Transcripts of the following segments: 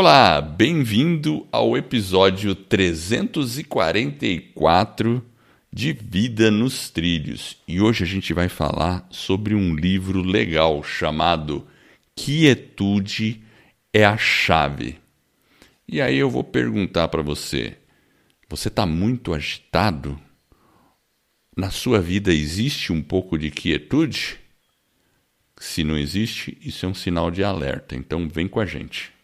Olá, bem-vindo ao episódio 344 de Vida nos Trilhos. E hoje a gente vai falar sobre um livro legal chamado Quietude é a Chave. E aí eu vou perguntar para você: você está muito agitado? Na sua vida existe um pouco de quietude? Se não existe, isso é um sinal de alerta. Então vem com a gente.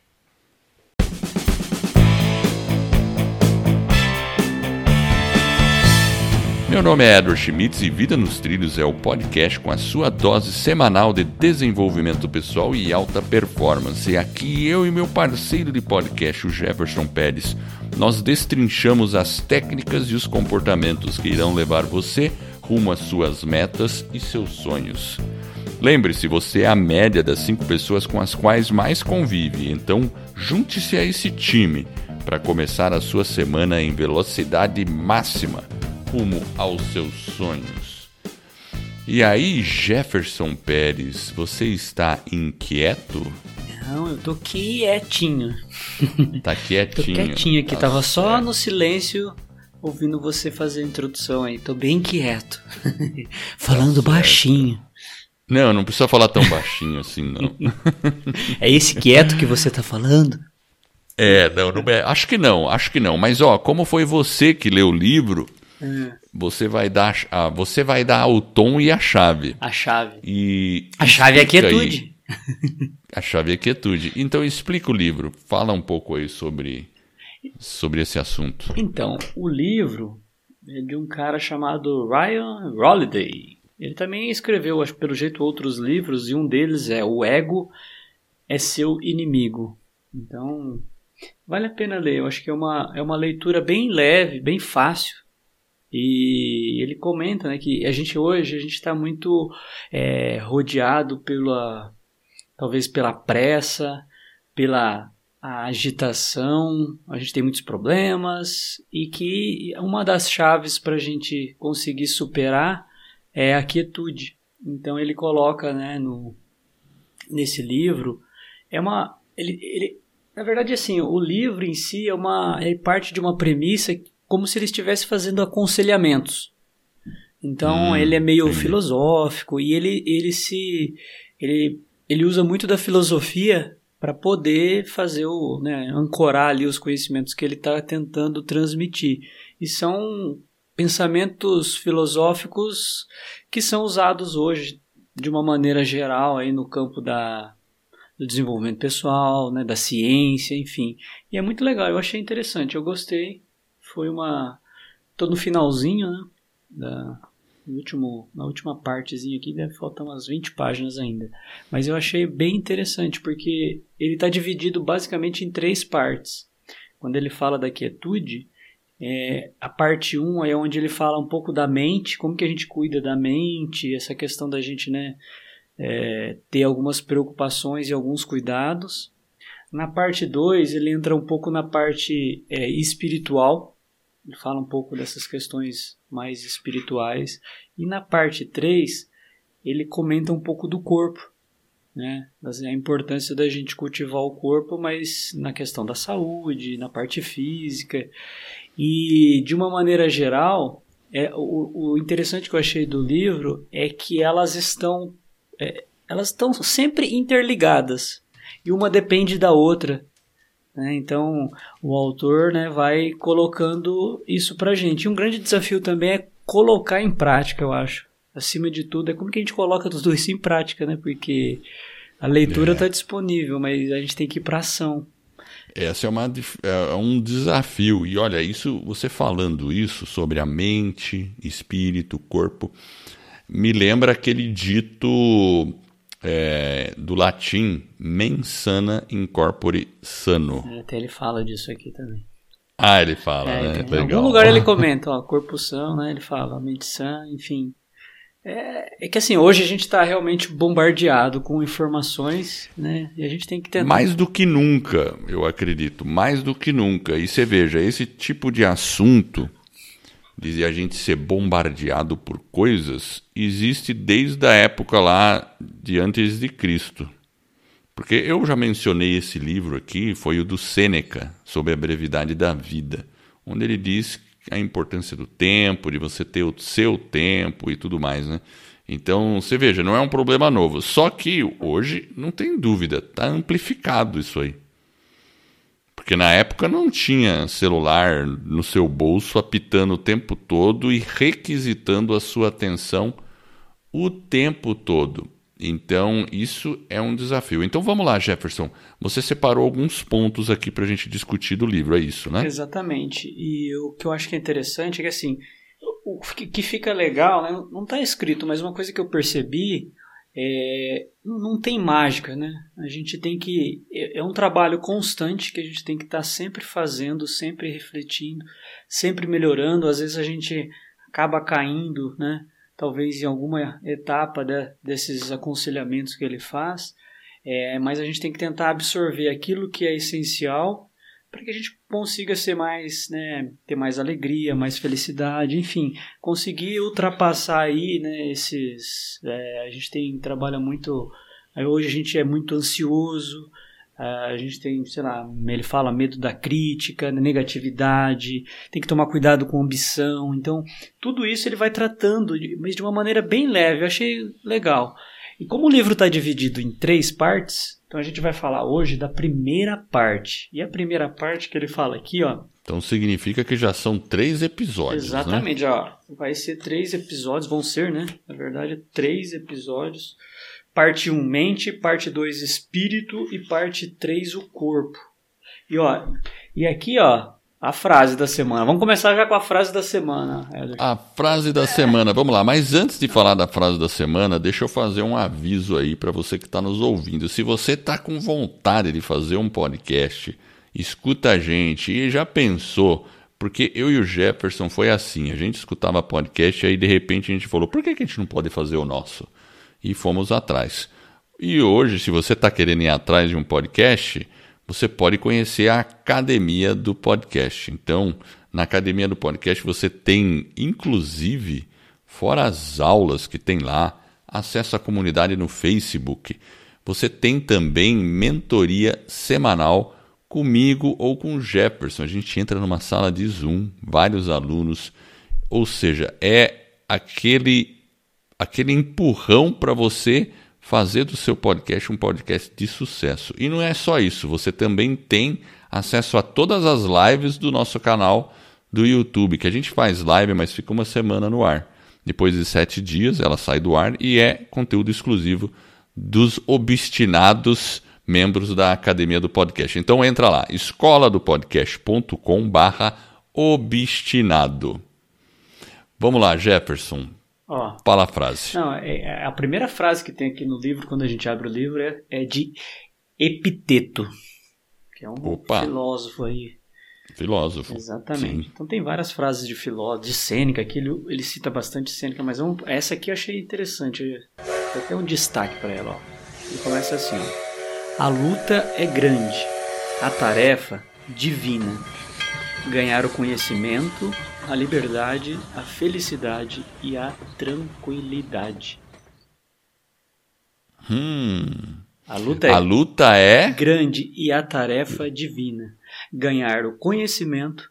Meu nome é Edward Schmitz e Vida nos Trilhos é o podcast com a sua dose semanal de desenvolvimento pessoal e alta performance. E aqui eu e meu parceiro de podcast, o Jefferson Pérez, nós destrinchamos as técnicas e os comportamentos que irão levar você rumo às suas metas e seus sonhos. Lembre-se, você é a média das cinco pessoas com as quais mais convive, então junte-se a esse time para começar a sua semana em velocidade máxima rumo aos seus sonhos. E aí, Jefferson Pérez, você está inquieto? Não, eu tô quietinho. Tá quietinho. tô quietinho aqui, tá tava só certo. no silêncio ouvindo você fazer a introdução aí. Tô bem quieto. Falando certo. baixinho. Não, não precisa falar tão baixinho assim, não. É esse quieto que você tá falando? É, não, não é. Acho que não, acho que não. Mas ó, como foi você que leu o livro, É, você vai dar, ah, você vai dar o tom e a chave. a chave. E A chave é a explica aí. quietude. A chave é quietude. Então explica o livro. Fala um pouco aí sobre sobre esse assunto. Então, o livro é de um cara chamado Ryan Holiday. Ele também escreveu, acho pelo jeito, outros livros, e um deles é O Ego é Seu Inimigo. Então, vale a pena ler. Eu acho que é uma, é uma leitura bem leve, bem fácil. E ele comenta né, que a gente hoje a gente está muito é, rodeado pela talvez pela pressa, pela agitação, a gente tem muitos problemas e que uma das chaves para a gente conseguir superar é a quietude. Então ele coloca, né, no nesse livro é uma ele, ele na verdade assim o livro em si é uma é parte de uma premissa como se ele estivesse fazendo aconselhamentos. Então Hum, ele é meio entendi. filosófico e ele ele se ele ele usa muito da filosofia para poder fazer o, né, ancorar ali os conhecimentos que ele está tentando transmitir. E são pensamentos filosóficos que são usados hoje de uma maneira geral aí no campo da, do desenvolvimento pessoal, né, da ciência, enfim. E é muito legal, eu achei interessante, eu gostei. Foi uma. tô no finalzinho, né? Da, último, na última partezinha aqui, deve faltar umas 20 páginas ainda. Mas eu achei bem interessante, porque ele está dividido basicamente em três partes. Quando ele fala da quietude, é, a parte 1 um é onde ele fala um pouco da mente, como que a gente cuida da mente, essa questão da gente né, é, ter algumas preocupações e alguns cuidados. Na parte 2, ele entra um pouco na parte é, espiritual, ele fala um pouco dessas questões mais espirituais. E na parte 3, ele comenta um pouco do corpo, né? a importância da gente cultivar o corpo, mas na questão da saúde, na parte física. E de uma maneira geral, é, o, o interessante que eu achei do livro é que elas estão, é, elas estão sempre interligadas e uma depende da outra. Né? Então o autor né, vai colocando isso pra gente. E um grande desafio também é colocar em prática, eu acho. Acima de tudo, é como que a gente coloca tudo isso em prática, né? Porque a leitura está disponível, mas a gente tem que ir para ação. Essa é, uma, dif- é um desafio. E olha, isso, você falando isso sobre a mente, espírito, corpo, me lembra aquele dito é, do latim mens sana in corpore sano. É, Até ele fala disso aqui também. Ah, ele fala, É, né? tem- em algum lugar ele comenta, ó, corpo são, né? Ele fala, mente sã, enfim. É, é que assim, hoje a gente está realmente bombardeado com informações, né? E a gente tem que tentar. Mais do que nunca, eu acredito, mais do que nunca. E você veja, esse tipo de assunto, de a gente ser bombardeado por coisas, existe desde a época lá de antes de Cristo. Porque eu já mencionei esse livro aqui, foi o do Sêneca, sobre a brevidade da vida, onde ele diz a importância do tempo, de você ter o seu tempo e tudo mais, né? Então, você veja, não é um problema novo. Só que hoje, não tem dúvida, está amplificado isso aí. Porque na época não tinha celular no seu bolso apitando o tempo todo e requisitando a sua atenção o tempo todo. Então, isso é um desafio. Então, vamos lá, Jefferson. Você separou alguns pontos aqui para a gente discutir do livro, é isso, né? Exatamente. E o que eu acho que é interessante é que, assim, o que fica legal, né? não está escrito, mas uma coisa que eu percebi é, não tem mágica, né? A gente tem que. É, é um trabalho constante que a gente tem que estar tá sempre fazendo, sempre refletindo, sempre melhorando. Às vezes a gente acaba caindo, né? Talvez em alguma etapa de, desses aconselhamentos que ele faz, é, mas a gente tem que tentar absorver aquilo que é essencial para que a gente consiga ser mais, né, ter mais alegria, mais felicidade, enfim, conseguir ultrapassar aí, né, esses, é, a gente tem trabalha muito, hoje a gente é muito ansioso, a gente tem, sei lá, ele fala medo da crítica, negatividade, tem que tomar cuidado com ambição. Então, tudo isso ele vai tratando, mas de uma maneira bem leve. Eu achei legal. E como o livro está dividido em três partes, então a gente vai falar hoje da primeira parte. E a primeira parte que ele fala aqui, ó. Então significa que já são três episódios. Né? Exatamente, né? ó. Vai ser três episódios, vão ser, né? Na verdade, três episódios. Parte 1, mente, parte 2, espírito e parte 3, o corpo. E ó, e aqui, ó, a frase da semana. Vamos começar já com a frase da semana. Éder. A frase da semana, vamos lá. Mas antes de falar da frase da semana, deixa eu fazer um aviso aí para você que está nos ouvindo. Se você está com vontade de fazer um podcast, escuta a gente e já pensou. Porque eu e o Jefferson foi assim, a gente escutava podcast e aí de repente a gente falou, por que a gente não pode fazer o nosso? E fomos atrás. E hoje, se você está querendo ir atrás de um podcast, você pode conhecer a academia do podcast. Então, na academia do podcast você tem, inclusive, fora as aulas que tem lá, acesso à comunidade no Facebook. Você tem também mentoria semanal comigo ou com o Jefferson. A gente entra numa sala de Zoom, vários alunos, ou seja, é aquele aquele empurrão para você fazer do seu podcast um podcast de sucesso. E não é só isso, você também tem acesso a todas as lives do nosso canal do YouTube, que a gente faz live, mas fica uma semana no ar. Depois de sete dias ela sai do ar e é conteúdo exclusivo dos obstinados membros da Academia do Podcast. Então entra lá, escola do podcast.com barra obstinado. Vamos lá, Jefferson. Ó, Fala a frase. Não, é, é, a primeira frase que tem aqui no livro, quando a gente abre o livro, é, é de Epiteto, que é um Opa. filósofo aí. Filósofo. Exatamente. Sim. Então tem várias frases de filósofo, de Sêneca, que ele, ele cita bastante Sêneca, mas é essa aqui eu achei interessante. Tem até um destaque para ela. Ó. Ele começa assim: A luta é grande, a tarefa divina. Ganhar o conhecimento a liberdade, a felicidade e a tranquilidade. Hum. A luta, é a luta é grande e a tarefa divina. Ganhar o conhecimento,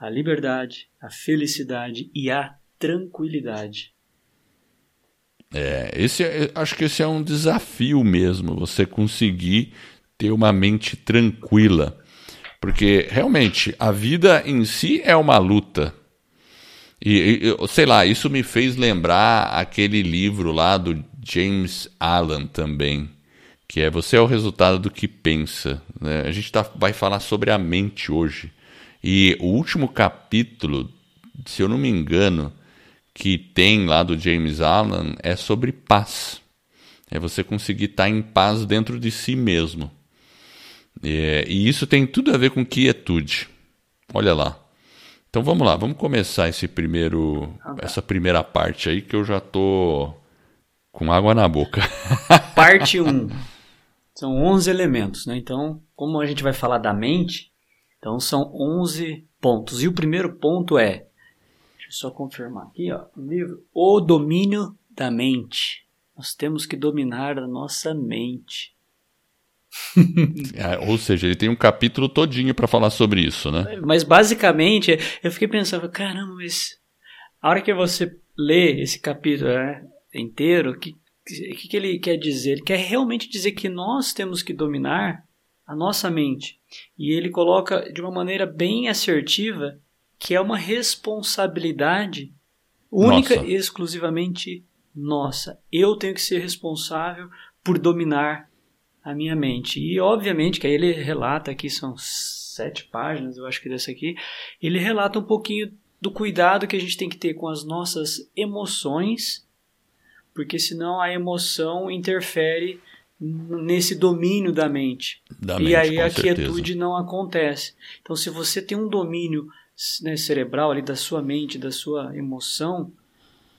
a liberdade, a felicidade e a tranquilidade. É, esse é, acho que esse é um desafio mesmo, você conseguir ter uma mente tranquila. Porque realmente a vida em si é uma luta. E, e, sei lá, isso me fez lembrar aquele livro lá do James Allen também, que é Você é o resultado do que pensa. Né? A gente tá, vai falar sobre a mente hoje. E o último capítulo, se eu não me engano, que tem lá do James Allen é sobre paz. É você conseguir estar em paz dentro de si mesmo. É, e isso tem tudo a ver com quietude. Olha lá. Então vamos lá, vamos começar esse primeiro, ah, tá. essa primeira parte aí que eu já tô com água na boca. Parte 1. São 11 elementos, né? Então, como a gente vai falar da mente, então são 11 pontos. E o primeiro ponto é, deixa eu só confirmar aqui, ó, o livro O Domínio da Mente. Nós temos que dominar a nossa mente. É, ou seja, ele tem um capítulo todinho para falar sobre isso, né? Mas basicamente, eu fiquei pensando, caramba, mas a hora que você lê esse capítulo né, inteiro, o que, que, que ele quer dizer? Ele quer realmente dizer que nós temos que dominar a nossa mente. E ele coloca de uma maneira bem assertiva que é uma responsabilidade única nossa. e exclusivamente nossa. Eu tenho que ser responsável por dominar a minha mente. E obviamente que aí ele relata aqui, são sete páginas, eu acho que dessa aqui, ele relata um pouquinho do cuidado que a gente tem que ter com as nossas emoções, porque senão a emoção interfere nesse domínio da mente. Da e mente, aí a certeza. quietude não acontece. Então, se você tem um domínio né, cerebral ali da sua mente, da sua emoção,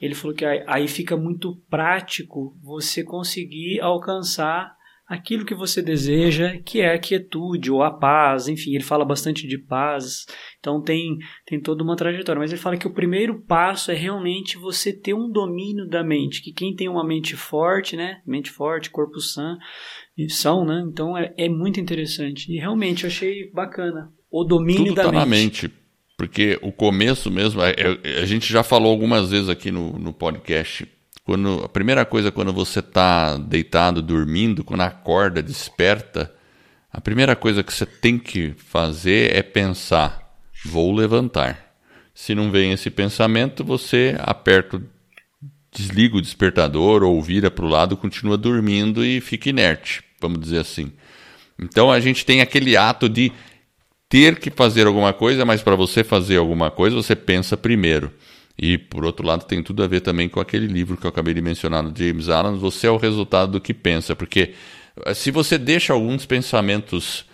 ele falou que aí fica muito prático você conseguir alcançar aquilo que você deseja, que é a quietude ou a paz, enfim, ele fala bastante de paz, então tem, tem toda uma trajetória, mas ele fala que o primeiro passo é realmente você ter um domínio da mente, que quem tem uma mente forte, né, mente forte, corpo sã, são, né, então é, é muito interessante, e realmente eu achei bacana, o domínio Tudo da tá mente. na mente. Porque o começo mesmo, é, é, a gente já falou algumas vezes aqui no, no podcast, quando a primeira coisa quando você está deitado, dormindo, quando acorda, desperta, a primeira coisa que você tem que fazer é pensar: vou levantar. Se não vem esse pensamento, você aperta, desliga o despertador ou vira para o lado, continua dormindo e fica inerte, vamos dizer assim. Então a gente tem aquele ato de ter que fazer alguma coisa, mas para você fazer alguma coisa, você pensa primeiro. E, por outro lado, tem tudo a ver também com aquele livro que eu acabei de mencionar do James Allen, Você é o resultado do que pensa. Porque eh, se você deixa alguns pensamentos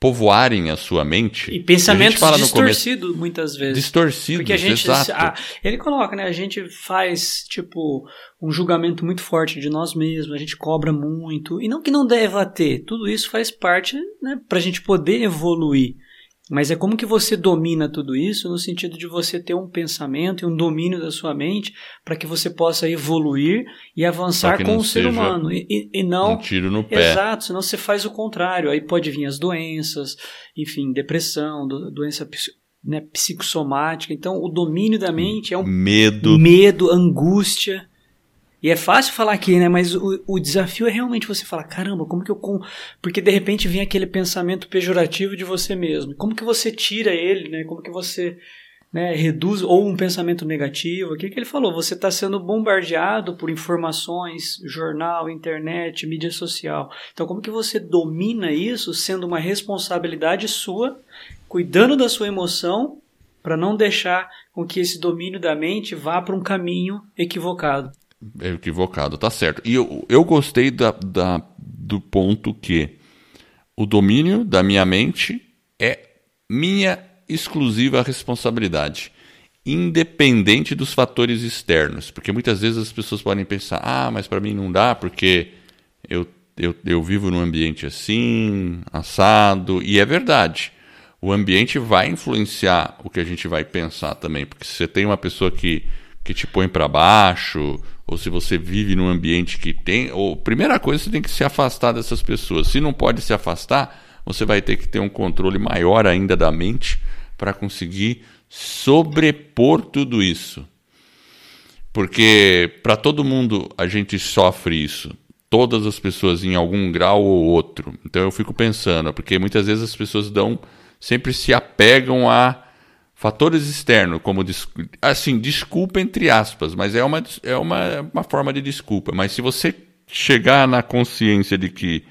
povoarem a sua mente. E pensamentos distorcidos muitas vezes. Distorcidos, Porque a gente, exato. A, ele coloca, né? A gente faz, tipo, um julgamento muito forte de nós mesmos, a gente cobra muito. E não que não deva ter, tudo isso faz parte, né? Pra gente poder evoluir. Mas é como que você domina tudo isso no sentido de você ter um pensamento e um domínio da sua mente para que você possa evoluir e avançar com o ser humano. E, e, não. Um tiro no pé. Exato, senão você faz o contrário. Aí pode vir as doenças, enfim, depressão, doença né, psicossomática. Então, o domínio da mente é um medo, medo angústia. E é fácil falar aqui, né? Mas o, o desafio é realmente você falar, caramba, como que eu. Com... Porque de repente vem aquele pensamento pejorativo de você mesmo. Como que você tira ele, né? Como que você né, reduz. Ou um pensamento negativo. O que, que ele falou? Você está sendo bombardeado por informações, jornal, internet, mídia social. Então, como que você domina isso sendo uma responsabilidade sua, cuidando da sua emoção para não deixar com que esse domínio da mente vá para um caminho equivocado. É equivocado, tá certo. E eu, eu gostei da, da, do ponto que o domínio da minha mente é minha exclusiva responsabilidade, independente dos fatores externos. Porque muitas vezes as pessoas podem pensar: ah, mas para mim não dá porque eu, eu, eu vivo num ambiente assim, assado. E é verdade. O ambiente vai influenciar o que a gente vai pensar também. Porque se você tem uma pessoa que, que te põe para baixo, ou se você vive num ambiente que tem. Ou, primeira coisa, você tem que se afastar dessas pessoas. Se não pode se afastar, você vai ter que ter um controle maior ainda da mente para conseguir sobrepor tudo isso. Porque para todo mundo a gente sofre isso. Todas as pessoas em algum grau ou outro. Então eu fico pensando, porque muitas vezes as pessoas dão sempre se apegam a Fatores externos, como assim, desculpa entre aspas, mas é uma, é uma, uma forma de desculpa. Mas se você chegar na consciência de que,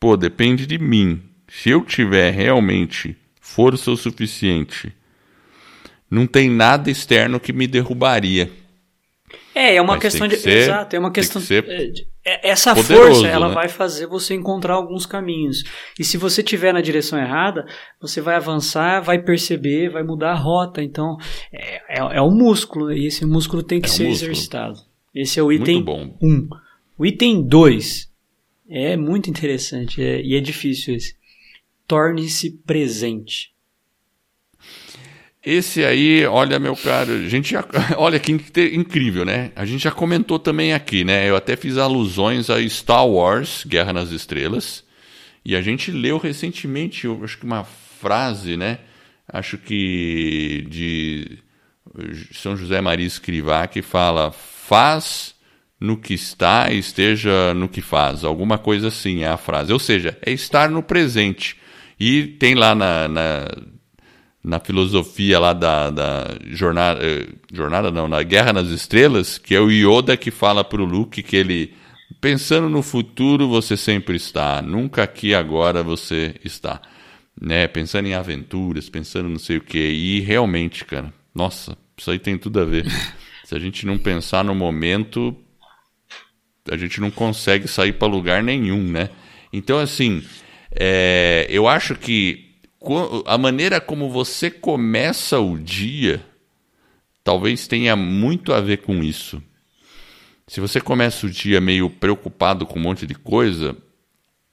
pô, depende de mim, se eu tiver realmente força o suficiente, não tem nada externo que me derrubaria. É, é uma Mas questão que de. Ser, exato, é uma questão. Que é, de, é, essa força, ela né? vai fazer você encontrar alguns caminhos. E se você estiver na direção errada, você vai avançar, vai perceber, vai mudar a rota. Então, é, é, é um músculo, e esse músculo tem que é um ser músculo. exercitado. Esse é o item 1. Um. O item 2 é muito interessante é, e é difícil esse. Torne-se presente. Esse aí, olha, meu caro, a gente já, olha que incrível, né? A gente já comentou também aqui, né? Eu até fiz alusões a Star Wars, Guerra nas Estrelas, E a gente leu recentemente, eu acho que uma frase, né? Acho que de São José Maria Escrivá, que fala: faz no que está e esteja no que faz. Alguma coisa assim é a frase. Ou seja, é estar no presente. E tem lá na, na, na filosofia lá da, da jornada, eh, jornada não, na Guerra nas Estrelas, que é o Yoda que fala para o Luke que ele pensando no futuro você sempre está, nunca aqui agora você está, né? Pensando em aventuras, pensando não sei o que e realmente, cara, nossa, isso aí tem tudo a ver. Se a gente não pensar no momento, a gente não consegue sair para lugar nenhum, né? Então, assim, é, eu acho que a maneira como você começa o dia talvez tenha muito a ver com isso. Se você começa o dia meio preocupado com um monte de coisa,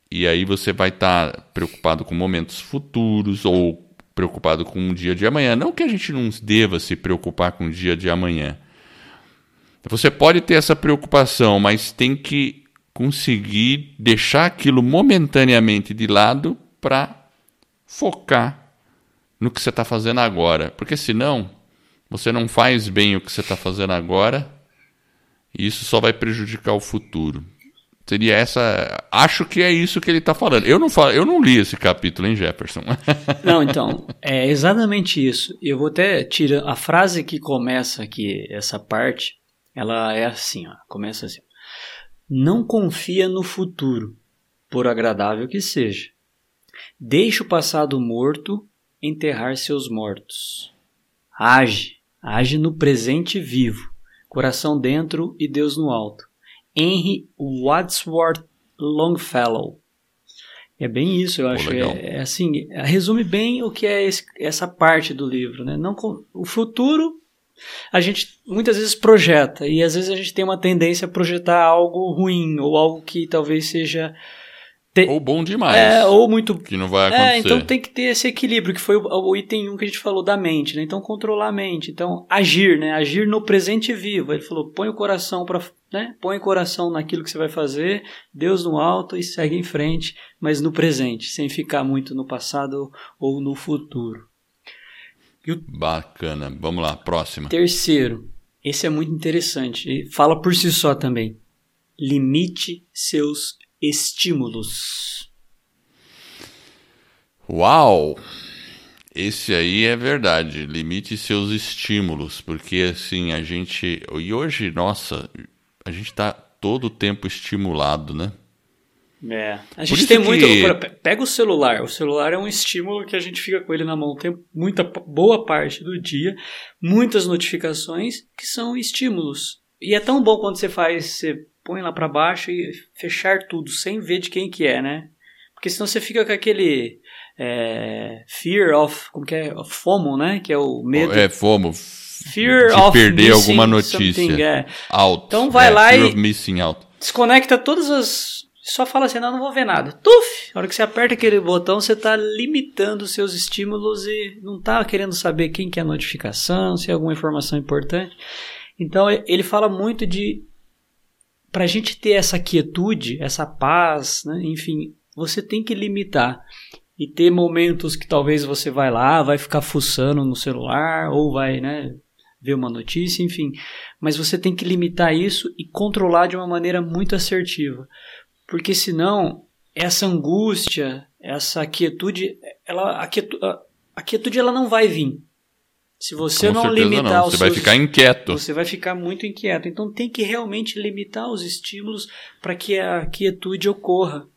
e aí você vai estar tá preocupado com momentos futuros ou preocupado com o dia de amanhã. Não que a gente não deva se preocupar com o dia de amanhã, você pode ter essa preocupação, mas tem que conseguir deixar aquilo momentaneamente de lado para focar no que você está fazendo agora. Porque senão você não faz bem o que você está fazendo agora e isso só vai prejudicar o futuro. Seria essa. Acho que é isso que ele está falando. Eu não, falo, eu não li esse capítulo, hein, Jefferson? Não, então, é exatamente isso. Eu vou até tirar a frase que começa aqui, essa parte, ela é assim, ó, começa assim. Não confia no futuro, por agradável que seja. Deixe o passado morto enterrar seus mortos. Age, age no presente vivo, coração dentro e Deus no alto. Henry Wadsworth Longfellow. É bem isso, eu acho. é, é, assim, resume bem o que é esse, essa parte do livro, né? Não o futuro a gente muitas vezes projeta e às vezes a gente tem uma tendência a projetar algo ruim ou algo que talvez seja te... ou bom demais. É, ou muito que não vai acontecer. É, então tem que ter esse equilíbrio que foi o, o item 1 que a gente falou da mente, né? Então controlar a mente, então agir, né? Agir no presente vivo. Ele falou: "Põe o coração para, né? Põe o coração naquilo que você vai fazer, Deus no alto e segue em frente, mas no presente, sem ficar muito no passado ou no futuro." O... Bacana. Vamos lá, próxima. Terceiro, esse é muito interessante. Fala por si só também. Limite seus estímulos. Uau! Esse aí é verdade. Limite seus estímulos, porque assim a gente e hoje, nossa, a gente está todo o tempo estimulado, né? É. A gente tem muito. Que... Pega o celular. O celular é um estímulo que a gente fica com ele na mão tem muita boa parte do dia, muitas notificações que são estímulos. E é tão bom quando você faz, você põe lá para baixo e fechar tudo sem ver de quem que é, né? Porque senão você fica com aquele é, fear of, como que é, FOMO, né? Que é o medo. É FOMO. Fear de of perder alguma notícia. É. Out. Então vai é, lá e of missing out. desconecta todas as só fala assim, não, não vou ver nada. Tuf! Na hora que você aperta aquele botão, você está limitando os seus estímulos e não está querendo saber quem que é a notificação, se é alguma informação importante. Então ele fala muito de para a gente ter essa quietude, essa paz, né? enfim, você tem que limitar e ter momentos que talvez você vai lá, vai ficar fuçando no celular ou vai, né, ver uma notícia, enfim, mas você tem que limitar isso e controlar de uma maneira muito assertiva porque senão essa angústia, essa quietude, ela, a, quietude, a quietude ela não vai vir. Se você Com não limitar não. os você seus, vai ficar inquieto. Você vai ficar muito inquieto. Então tem que realmente limitar os estímulos para que a quietude ocorra.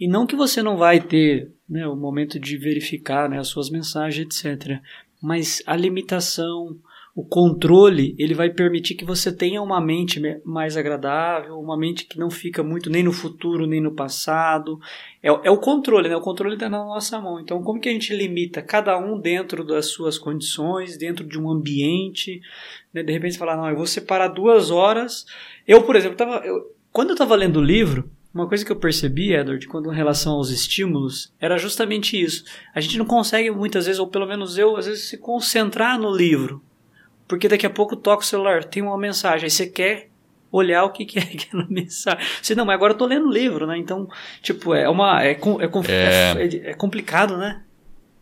E não que você não vai ter né, o momento de verificar né, as suas mensagens, etc. Mas a limitação, o controle ele vai permitir que você tenha uma mente mais agradável, uma mente que não fica muito nem no futuro nem no passado. É, é o controle, né? O controle está na nossa mão. Então, como que a gente limita cada um dentro das suas condições, dentro de um ambiente? Né? De repente, você fala, não, eu vou separar duas horas. Eu, por exemplo, tava, eu, quando eu estava lendo o livro, uma coisa que eu percebi, Edward, quando em relação aos estímulos, era justamente isso. A gente não consegue muitas vezes, ou pelo menos eu, às vezes, se concentrar no livro porque daqui a pouco toca o celular, tem uma mensagem, aí você quer olhar o que, que é aquela mensagem. Você, não, mas agora eu tô lendo livro, né? Então, tipo, é uma. É, é, é, é, é complicado, né?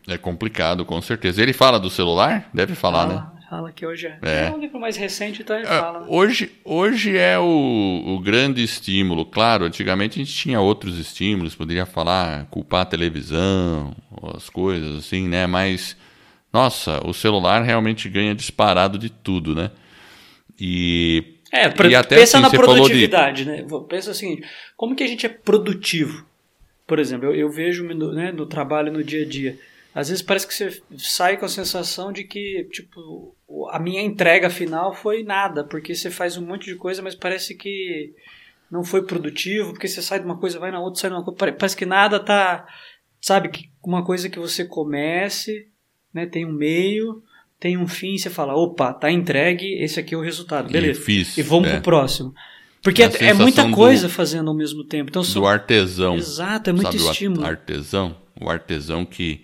É complicado, com certeza. Ele fala do celular? Deve falar, fala, né? Fala que hoje é. É, é um livro mais recente, então ele é, fala. Hoje, hoje é o, o grande estímulo. Claro, antigamente a gente tinha outros estímulos, poderia falar, culpar a televisão, as coisas assim, né? Mas, nossa, o celular realmente ganha disparado de tudo, né? E. É, pra, e até pensa assim, na produtividade, de... né? Pensa assim, como que a gente é produtivo? Por exemplo, eu, eu vejo né, no trabalho no dia a dia às vezes parece que você sai com a sensação de que, tipo, a minha entrega final foi nada, porque você faz um monte de coisa, mas parece que não foi produtivo, porque você sai de uma coisa, vai na outra, sai de uma coisa, parece que nada tá, sabe, que uma coisa que você comece, né, tem um meio, tem um fim, você fala, opa, tá entregue, esse aqui é o resultado, beleza. E, fiz, e vamos é. pro próximo. Porque é, é, muita coisa do, fazendo ao mesmo tempo. Então, do artesão. Exato, é muito sabe, estímulo. O artesão, o artesão que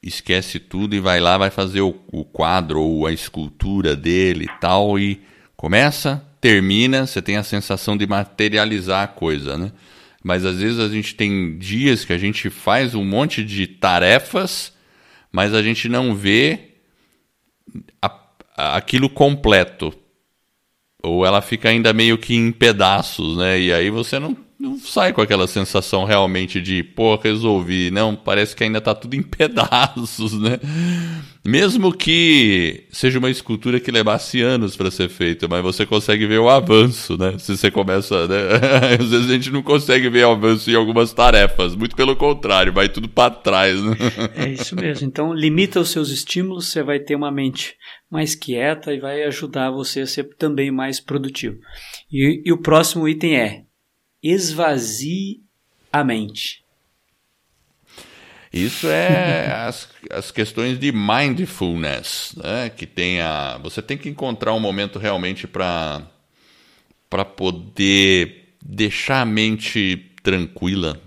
esquece tudo e vai lá, vai fazer o, o quadro ou a escultura dele e tal, e começa, termina, você tem a sensação de materializar a coisa, né? Mas às vezes a gente tem dias que a gente faz um monte de tarefas, mas a gente não vê a, a, aquilo completo. Ou ela fica ainda meio que em pedaços, né? E aí você não não sai com aquela sensação realmente de, pô, resolvi. Não, parece que ainda tá tudo em pedaços, né? Mesmo que seja uma escultura que levasse anos para ser feita, mas você consegue ver o avanço, né? Se você começa, né? Às vezes a gente não consegue ver o avanço em algumas tarefas, muito pelo contrário, vai tudo para trás, né? É isso mesmo. Então, limita os seus estímulos, você vai ter uma mente mais quieta e vai ajudar você a ser também mais produtivo. E, e o próximo item é esvazie a mente. Isso é as, as questões de mindfulness, né? que tem a, você tem que encontrar um momento realmente para poder deixar a mente tranquila.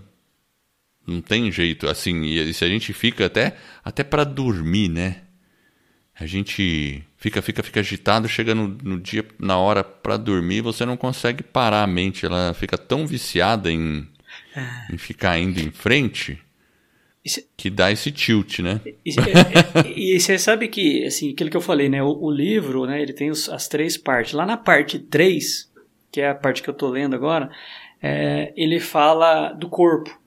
Não tem jeito, assim, e se a gente fica até até para dormir, né? A gente fica, fica, fica agitado, chega no, no dia, na hora para dormir, você não consegue parar a mente, ela fica tão viciada em, ah. em ficar indo em frente que dá esse tilt, né? E, e, você sabe que, assim, aquilo que eu falei, né? O, o livro, né? Ele tem os, as três partes. Lá na parte 3, que é a parte que eu tô lendo agora, é, ele fala do corpo.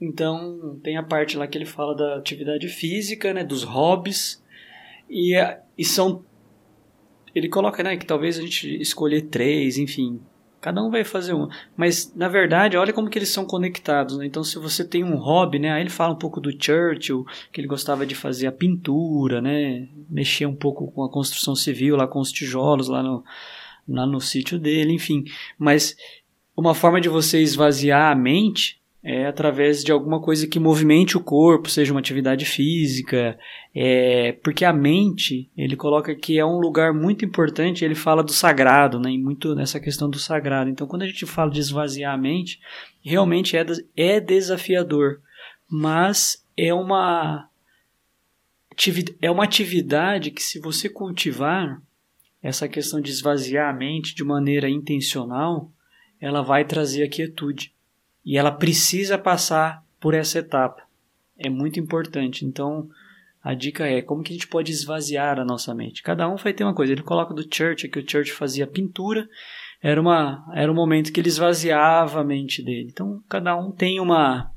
Então, tem a parte lá que ele fala da atividade física, né? Dos hobbies e, e são. Ele coloca né, que talvez a gente escolher três, enfim. Cada um vai fazer um. Mas, na verdade, olha como que eles são conectados. Né? Então, se você tem um hobby, né? Aí ele fala um pouco do Churchill, que ele gostava de fazer a pintura, né? Mexer um pouco com a construção civil, lá com os tijolos, lá no, lá no sítio dele, enfim. Mas uma forma de você esvaziar a mente é através de alguma coisa que movimente o corpo, seja uma atividade física, é, porque a mente, ele coloca que é um lugar muito importante, ele fala do sagrado, né, e muito nessa questão do sagrado. Então, quando a gente fala de esvaziar a mente, realmente é, é desafiador, mas é uma, é uma atividade que, se você cultivar essa questão de esvaziar a mente de maneira intencional, ela vai trazer a quietude. E ela precisa passar por essa etapa. É muito importante. Então, a dica é como que a gente pode esvaziar a nossa mente. Cada um vai ter uma coisa. Ele coloca do Church, que o Church fazia pintura. Era, uma, era um momento que ele esvaziava a mente dele. Então, cada um tem uma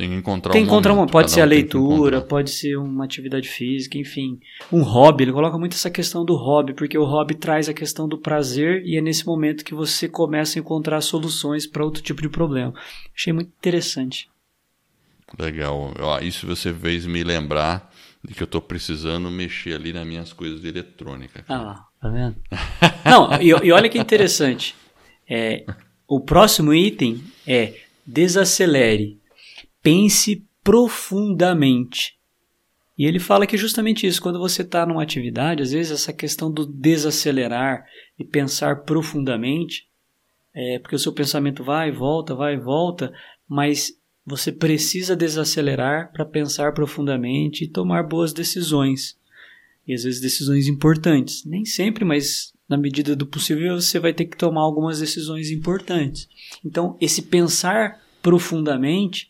tem que encontrar tem um encontrar momento, Pode ser a leitura, pode ser uma atividade física, enfim. Um hobby, ele coloca muito essa questão do hobby, porque o hobby traz a questão do prazer e é nesse momento que você começa a encontrar soluções para outro tipo de problema. Achei muito interessante. Legal. Isso você fez me lembrar de que eu estou precisando mexer ali nas minhas coisas de eletrônica. Cara. Ah, tá vendo? Não, e, e olha que interessante. É, o próximo item é desacelere pense profundamente. E ele fala que justamente isso, quando você está numa atividade, às vezes essa questão do desacelerar e pensar profundamente, é porque o seu pensamento vai e volta, vai e volta, mas você precisa desacelerar para pensar profundamente e tomar boas decisões. E às vezes decisões importantes. Nem sempre, mas na medida do possível, você vai ter que tomar algumas decisões importantes. Então, esse pensar profundamente,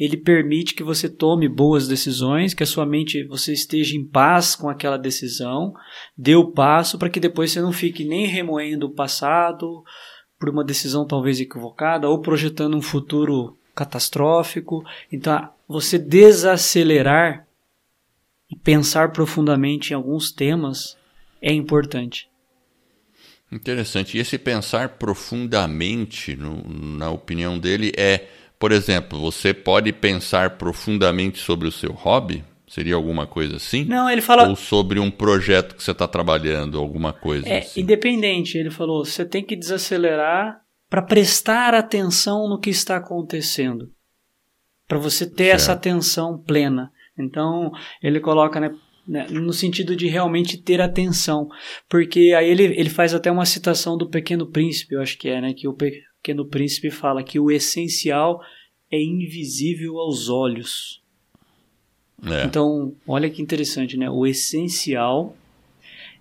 ele permite que você tome boas decisões, que a sua mente você esteja em paz com aquela decisão, dê o passo para que depois você não fique nem remoendo o passado por uma decisão talvez equivocada ou projetando um futuro catastrófico. Então, você desacelerar e pensar profundamente em alguns temas é importante. Interessante. E esse pensar profundamente, no, na opinião dele, é, por exemplo, você pode pensar profundamente sobre o seu hobby? Seria alguma coisa assim? Não, ele fala. Ou sobre um projeto que você está trabalhando, alguma coisa é, assim? Independente, ele falou, você tem que desacelerar para prestar atenção no que está acontecendo. Para você ter certo. essa atenção plena. Então, ele coloca, né, né, no sentido de realmente ter atenção. Porque aí ele, ele faz até uma citação do Pequeno Príncipe, eu acho que é, né? Que o Pequeno Príncipe fala que o essencial é invisível aos olhos. É. Então, olha que interessante, né? O essencial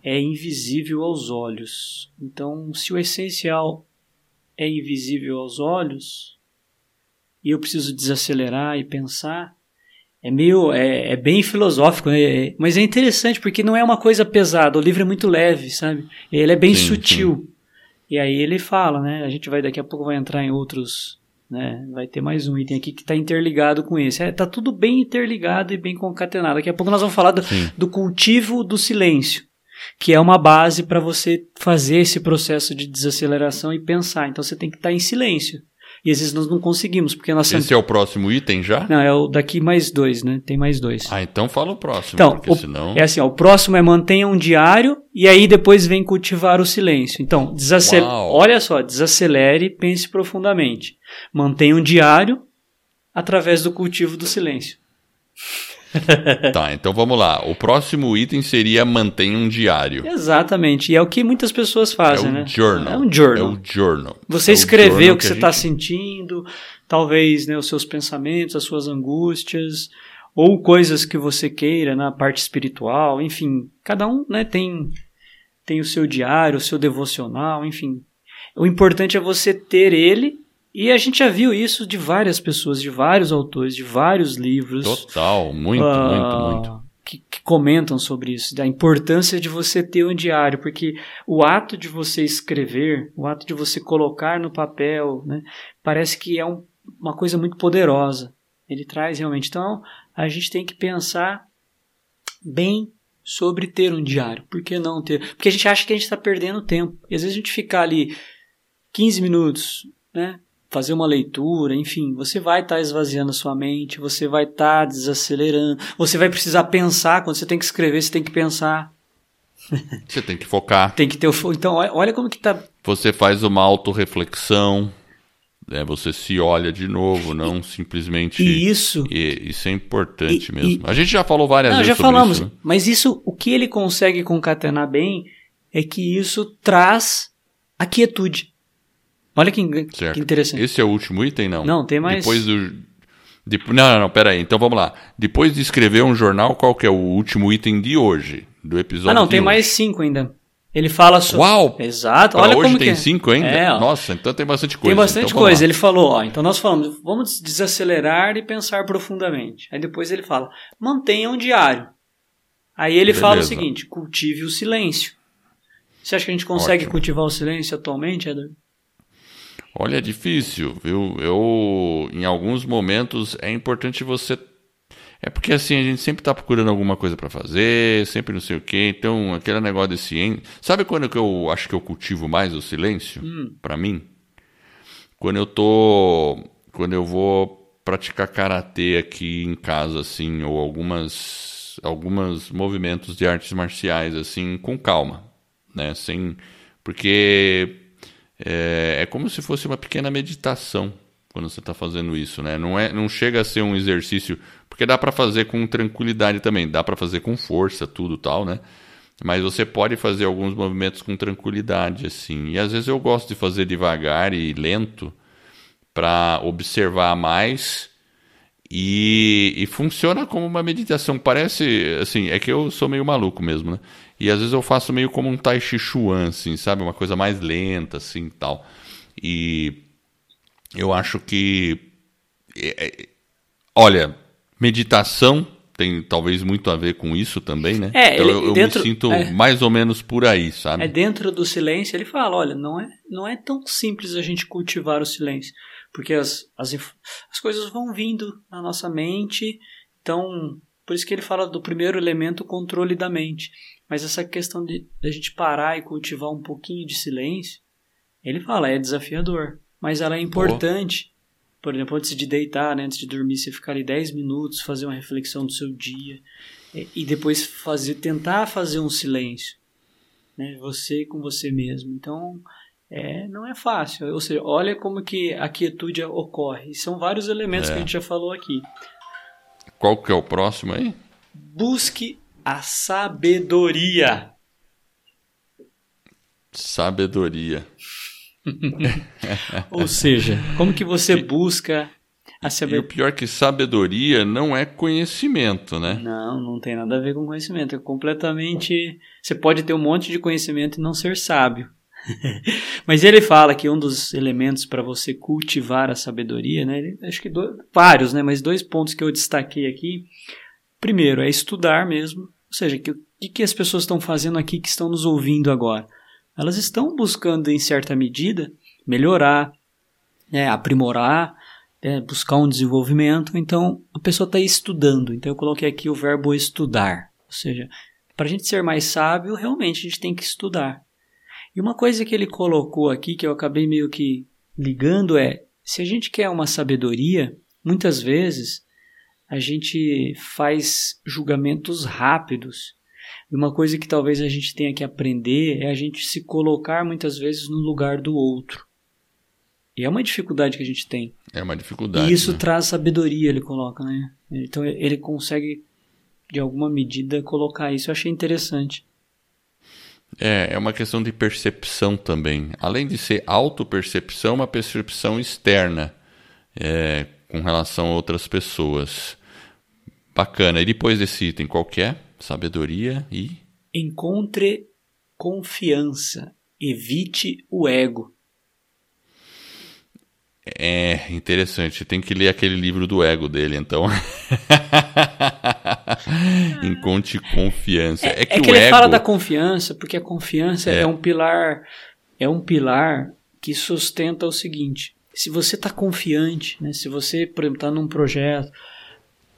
é invisível aos olhos. Então, se o essencial é invisível aos olhos e eu preciso desacelerar e pensar, é meio. É, é bem filosófico, né? É, mas é interessante porque não é uma coisa pesada. O livro é muito leve, sabe? Ele é bem sim, sutil. Sim. E aí ele fala, né? A gente vai daqui a pouco vai entrar em outros. Né? Vai ter mais um item aqui que está interligado com esse. É, tá tudo bem interligado e bem concatenado. Daqui a pouco nós vamos falar do, do cultivo do silêncio, que é uma base para você fazer esse processo de desaceleração e pensar. Então você tem que estar tá em silêncio. E às vezes nós não conseguimos, porque nossa... Esse é o próximo item já? Não, é o daqui mais dois, né? Tem mais dois. Ah, então fala o próximo, então, porque o, senão... É assim, ó, o próximo é mantenha um diário e aí depois vem cultivar o silêncio. Então, desacelere... olha só, desacelere e pense profundamente. Mantenha um diário através do cultivo do silêncio. tá, então vamos lá. O próximo item seria mantenha um diário. Exatamente. E é o que muitas pessoas fazem, é um né? Journal. É um journal. É o journal. Você é escrever o que, que você está gente... sentindo, talvez né, os seus pensamentos, as suas angústias, ou coisas que você queira na parte espiritual, enfim. Cada um né, tem, tem o seu diário, o seu devocional, enfim. O importante é você ter ele e a gente já viu isso de várias pessoas, de vários autores, de vários livros. Total, muito, uh, muito, muito. Que, que, comentam sobre isso, da importância de você ter um diário, porque o ato de você escrever, o ato de você colocar no papel, né, parece que é um, uma coisa muito poderosa. Ele traz realmente. Então, a gente tem que pensar bem sobre ter um diário. Por que não ter? Porque a gente acha que a gente está perdendo tempo. E às vezes a gente fica ali 15 minutos, né? Fazer uma leitura, enfim, você vai estar tá esvaziando a sua mente, você vai estar tá desacelerando, você vai precisar pensar, quando você tem que escrever, você tem que pensar. Você tem que focar. tem que ter o Então, olha como que tá. Você faz uma autorreflexão, né? você se olha de novo, não e, simplesmente. E isso. E, isso é importante e, mesmo. a gente já falou várias não, vezes. Já falamos, isso, né? mas isso, o que ele consegue concatenar bem é que isso traz a quietude. Olha que, que, interessante. Esse é o último item, não? Não, tem mais. Depois do. De, não, não, não, pera aí. Então vamos lá. Depois de escrever um jornal, qual que é o último item de hoje? Do episódio Ah, não, tem hoje? mais cinco ainda. Ele fala sobre. Uau! Exato. Pra Olha hoje como tem. É. cinco ainda? É, Nossa, então tem bastante coisa. Tem bastante então, coisa. Ele falou, ó, então nós falamos, vamos desacelerar e pensar profundamente. Aí depois ele fala, mantenha um diário. Aí ele Beleza. fala o seguinte, cultive o silêncio. Você acha que a gente consegue Ótimo. cultivar o silêncio atualmente, Eder? Olha, é difícil, viu? Eu, em alguns momentos, é importante você. É porque assim, a gente sempre está procurando alguma coisa para fazer, sempre não sei o quê. Então, aquele negócio de ciência. Sabe quando que eu acho que eu cultivo mais o silêncio? Hum. para mim? Quando eu tô. Quando eu vou praticar karatê aqui em casa, assim, ou algumas. alguns movimentos de artes marciais, assim, com calma, né? Sem. Porque é, é como se fosse uma pequena meditação quando você está fazendo isso, né? Não, é, não chega a ser um exercício, porque dá para fazer com tranquilidade também, dá para fazer com força, tudo tal, né? Mas você pode fazer alguns movimentos com tranquilidade, assim. E às vezes eu gosto de fazer devagar e lento para observar mais E, e, funciona como uma meditação. Parece, assim, é que eu sou meio maluco mesmo, né? E às vezes eu faço meio como um Tai Chi Chuan, assim, sabe? Uma coisa mais lenta, assim, tal. E eu acho que... É, é, olha, meditação tem talvez muito a ver com isso também, né? É, então ele, eu, eu dentro, me sinto é, mais ou menos por aí, sabe? É dentro do silêncio, ele fala, olha, não é, não é tão simples a gente cultivar o silêncio, porque as, as, as coisas vão vindo na nossa mente, então, por isso que ele fala do primeiro elemento, o controle da mente. Mas essa questão de, a gente parar e cultivar um pouquinho de silêncio, ele fala, é desafiador, mas ela é importante por exemplo, antes de deitar, né, antes de dormir, você ficar ali 10 minutos, fazer uma reflexão do seu dia e depois fazer, tentar fazer um silêncio, né, você com você mesmo. Então, é, não é fácil. Ou seja, olha como que a quietude ocorre. E são vários elementos é. que a gente já falou aqui. Qual que é o próximo aí? Busque a sabedoria. Sabedoria. Ou seja, como que você busca a sabedoria? E o pior que sabedoria não é conhecimento, né? Não, não tem nada a ver com conhecimento. É completamente. Você pode ter um monte de conhecimento e não ser sábio. mas ele fala que um dos elementos para você cultivar a sabedoria, né? Acho que dois, vários, né? Mas dois pontos que eu destaquei aqui. Primeiro, é estudar mesmo. Ou seja, o que, que as pessoas estão fazendo aqui que estão nos ouvindo agora? elas estão buscando, em certa medida, melhorar, né, aprimorar, né, buscar um desenvolvimento. Então, a pessoa está estudando. Então, eu coloquei aqui o verbo estudar. Ou seja, para a gente ser mais sábio, realmente a gente tem que estudar. E uma coisa que ele colocou aqui, que eu acabei meio que ligando, é: se a gente quer uma sabedoria, muitas vezes a gente faz julgamentos rápidos e uma coisa que talvez a gente tenha que aprender é a gente se colocar muitas vezes no lugar do outro. E é uma dificuldade que a gente tem. É uma dificuldade. E isso né? traz sabedoria, ele coloca, né? Então ele consegue, de alguma medida, colocar isso. Eu achei interessante. É, é uma questão de percepção também. Além de ser autopercepção, uma percepção externa é, com relação a outras pessoas. Bacana. E depois desse item, qual que é? sabedoria e. Encontre confiança. Evite o ego. É interessante. Tem que ler aquele livro do ego dele, então. Encontre confiança. É, é que, é que ele ego... fala da confiança, porque a confiança é. é um pilar, é um pilar que sustenta o seguinte: se você está confiante, né, se você, por exemplo, está num projeto,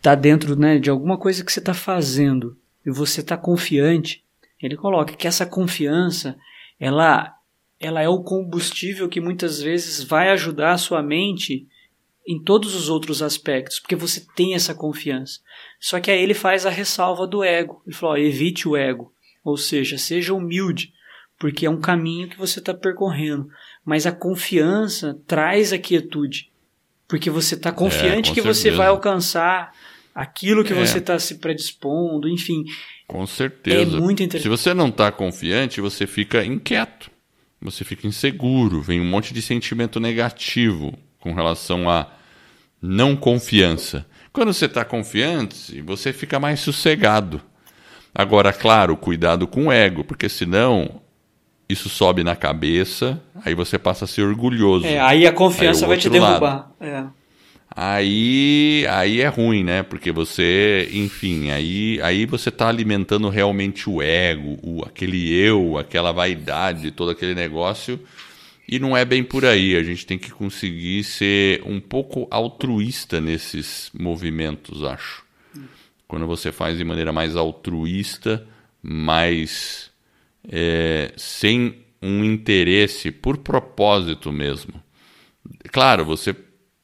está dentro né, de alguma coisa que você está fazendo, e você está confiante, ele coloca que essa confiança ela, ela é o combustível que muitas vezes vai ajudar a sua mente em todos os outros aspectos, porque você tem essa confiança. Só que aí ele faz a ressalva do ego. Ele falou: ó, evite o ego, ou seja, seja humilde, porque é um caminho que você está percorrendo. Mas a confiança traz a quietude, porque você está confiante é, que certeza. você vai alcançar aquilo que é. você está se predispondo, enfim. Com certeza. É muito interessante. Se você não está confiante, você fica inquieto, você fica inseguro, vem um monte de sentimento negativo com relação a não confiança. Quando você está confiante, você fica mais sossegado. Agora, claro, cuidado com o ego, porque senão isso sobe na cabeça, aí você passa a ser orgulhoso. É, aí a confiança aí vai te derrubar. É aí aí é ruim, né? Porque você, enfim, aí, aí você está alimentando realmente o ego, o, aquele eu, aquela vaidade, todo aquele negócio. E não é bem por aí. A gente tem que conseguir ser um pouco altruísta nesses movimentos, acho. Quando você faz de maneira mais altruísta, mais é, sem um interesse por propósito mesmo. Claro, você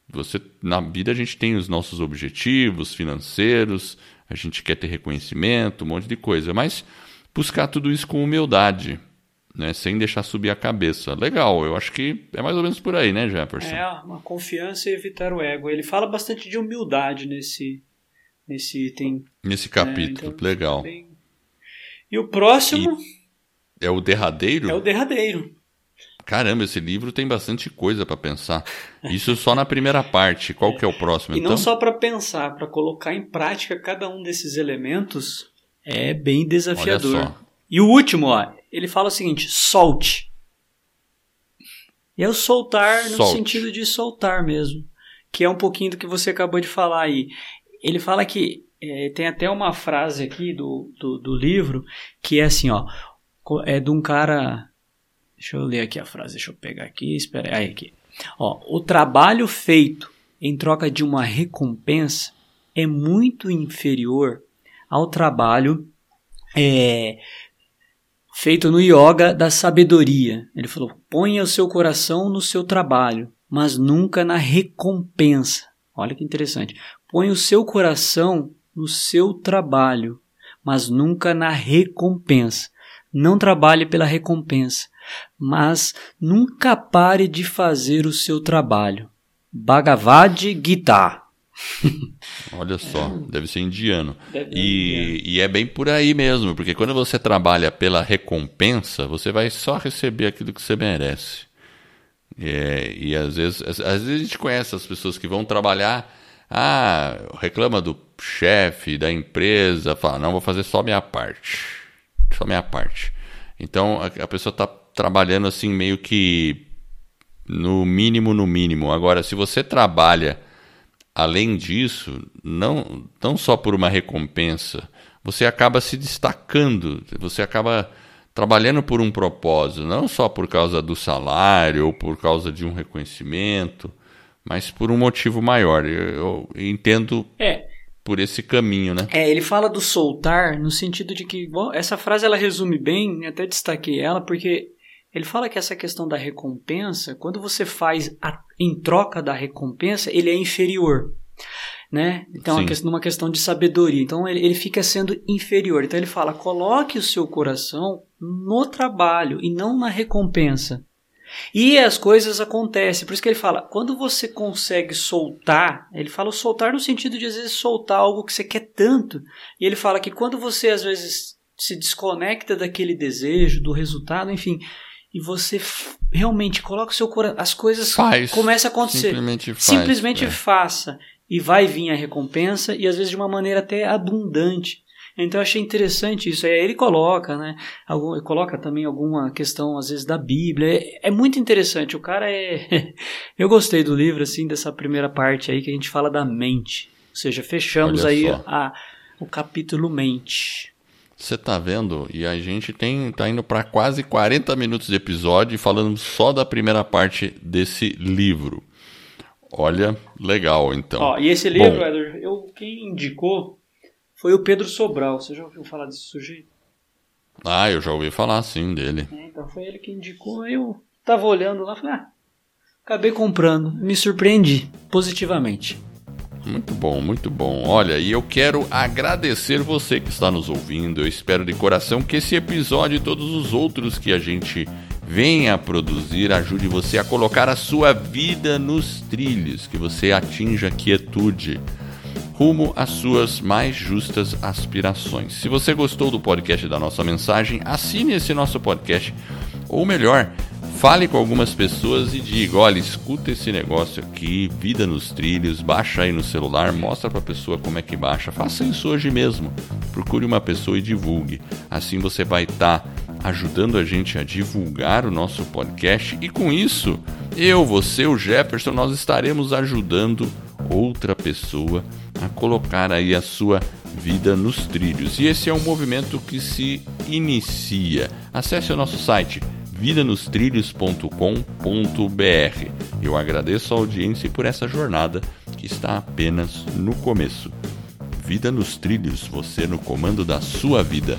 você na vida a gente tem os nossos objetivos financeiros, a gente quer ter reconhecimento, um monte de coisa, mas buscar tudo isso com humildade, né, sem deixar subir a cabeça. Legal, eu acho que é mais ou menos por aí, né, Jefferson? É, uma confiança e evitar o ego. Ele fala bastante de humildade nesse nesse item. Nesse capítulo, né? então, legal. Bem... E o próximo e é o derradeiro? É o derradeiro. Caramba, esse livro tem bastante coisa para pensar. Isso só na primeira parte. Qual que é o próximo? E então? não só para pensar, para colocar em prática cada um desses elementos é bem desafiador. E o último, ó, ele fala o seguinte: solte. E é o soltar no Solte. sentido de soltar mesmo, que é um pouquinho do que você acabou de falar aí. Ele fala que é, tem até uma frase aqui do, do, do livro que é assim, ó, é de um cara Deixa eu ler aqui a frase, deixa eu pegar aqui, espera aí aqui. Ó, o trabalho feito em troca de uma recompensa é muito inferior ao trabalho é, feito no yoga da sabedoria. Ele falou: ponha o seu coração no seu trabalho, mas nunca na recompensa. Olha que interessante. Põe o seu coração no seu trabalho, mas nunca na recompensa. Não trabalhe pela recompensa, mas nunca pare de fazer o seu trabalho. Bhagavad Gita. Olha só, deve ser indiano. Deve e, e é bem por aí mesmo, porque quando você trabalha pela recompensa, você vai só receber aquilo que você merece. É, e às vezes, às, às vezes a gente conhece as pessoas que vão trabalhar, ah, reclama do chefe, da empresa, fala, não, vou fazer só minha parte. Só minha parte. Então a, a pessoa está trabalhando assim meio que no mínimo, no mínimo. Agora, se você trabalha além disso, não, não só por uma recompensa, você acaba se destacando, você acaba trabalhando por um propósito, não só por causa do salário ou por causa de um reconhecimento, mas por um motivo maior. Eu, eu entendo é. por esse caminho, né? É, ele fala do soltar no sentido de que bom, essa frase ela resume bem, até destaquei ela porque ele fala que essa questão da recompensa, quando você faz a, em troca da recompensa, ele é inferior. Né? Então, é uma questão, uma questão de sabedoria. Então, ele, ele fica sendo inferior. Então, ele fala: coloque o seu coração no trabalho e não na recompensa. E as coisas acontecem. Por isso que ele fala: quando você consegue soltar, ele fala soltar no sentido de às vezes soltar algo que você quer tanto. E ele fala que quando você às vezes se desconecta daquele desejo, do resultado, enfim, e você realmente coloca o seu coração, as coisas faz, começam a acontecer. Simplesmente, faz, simplesmente é. faça e vai vir a recompensa e às vezes de uma maneira até abundante. Então eu achei interessante isso. Aí ele coloca, né? Algum, coloca também alguma questão, às vezes, da Bíblia. É, é muito interessante. O cara é. eu gostei do livro, assim, dessa primeira parte aí que a gente fala da mente. Ou seja, fechamos Olha aí a, o capítulo mente. Você tá vendo? E a gente tem tá indo para quase 40 minutos de episódio falando só da primeira parte desse livro. Olha, legal então. Ó, e esse livro, Edward, eu quem indicou foi o Pedro Sobral. Você já ouviu falar desse sujeito? Ah, eu já ouvi falar sim dele. É, então foi ele que indicou. Eu tava olhando lá, falei, ah, acabei comprando, me surpreendi positivamente. Muito bom, muito bom. Olha, e eu quero agradecer você que está nos ouvindo. Eu espero de coração que esse episódio e todos os outros que a gente venha a produzir ajude você a colocar a sua vida nos trilhos, que você atinja quietude rumo às suas mais justas aspirações. Se você gostou do podcast da nossa mensagem, assine esse nosso podcast, ou melhor, Fale com algumas pessoas e diga: olha, escuta esse negócio aqui, Vida nos Trilhos, baixa aí no celular, mostra para a pessoa como é que baixa. Faça isso hoje mesmo. Procure uma pessoa e divulgue. Assim você vai estar tá ajudando a gente a divulgar o nosso podcast e com isso, eu, você, o Jefferson, nós estaremos ajudando outra pessoa a colocar aí a sua vida nos trilhos. E esse é um movimento que se inicia. Acesse o nosso site vidanostrilhos.com.br. Eu agradeço a audiência por essa jornada que está apenas no começo. Vida nos Trilhos, você no comando da sua vida.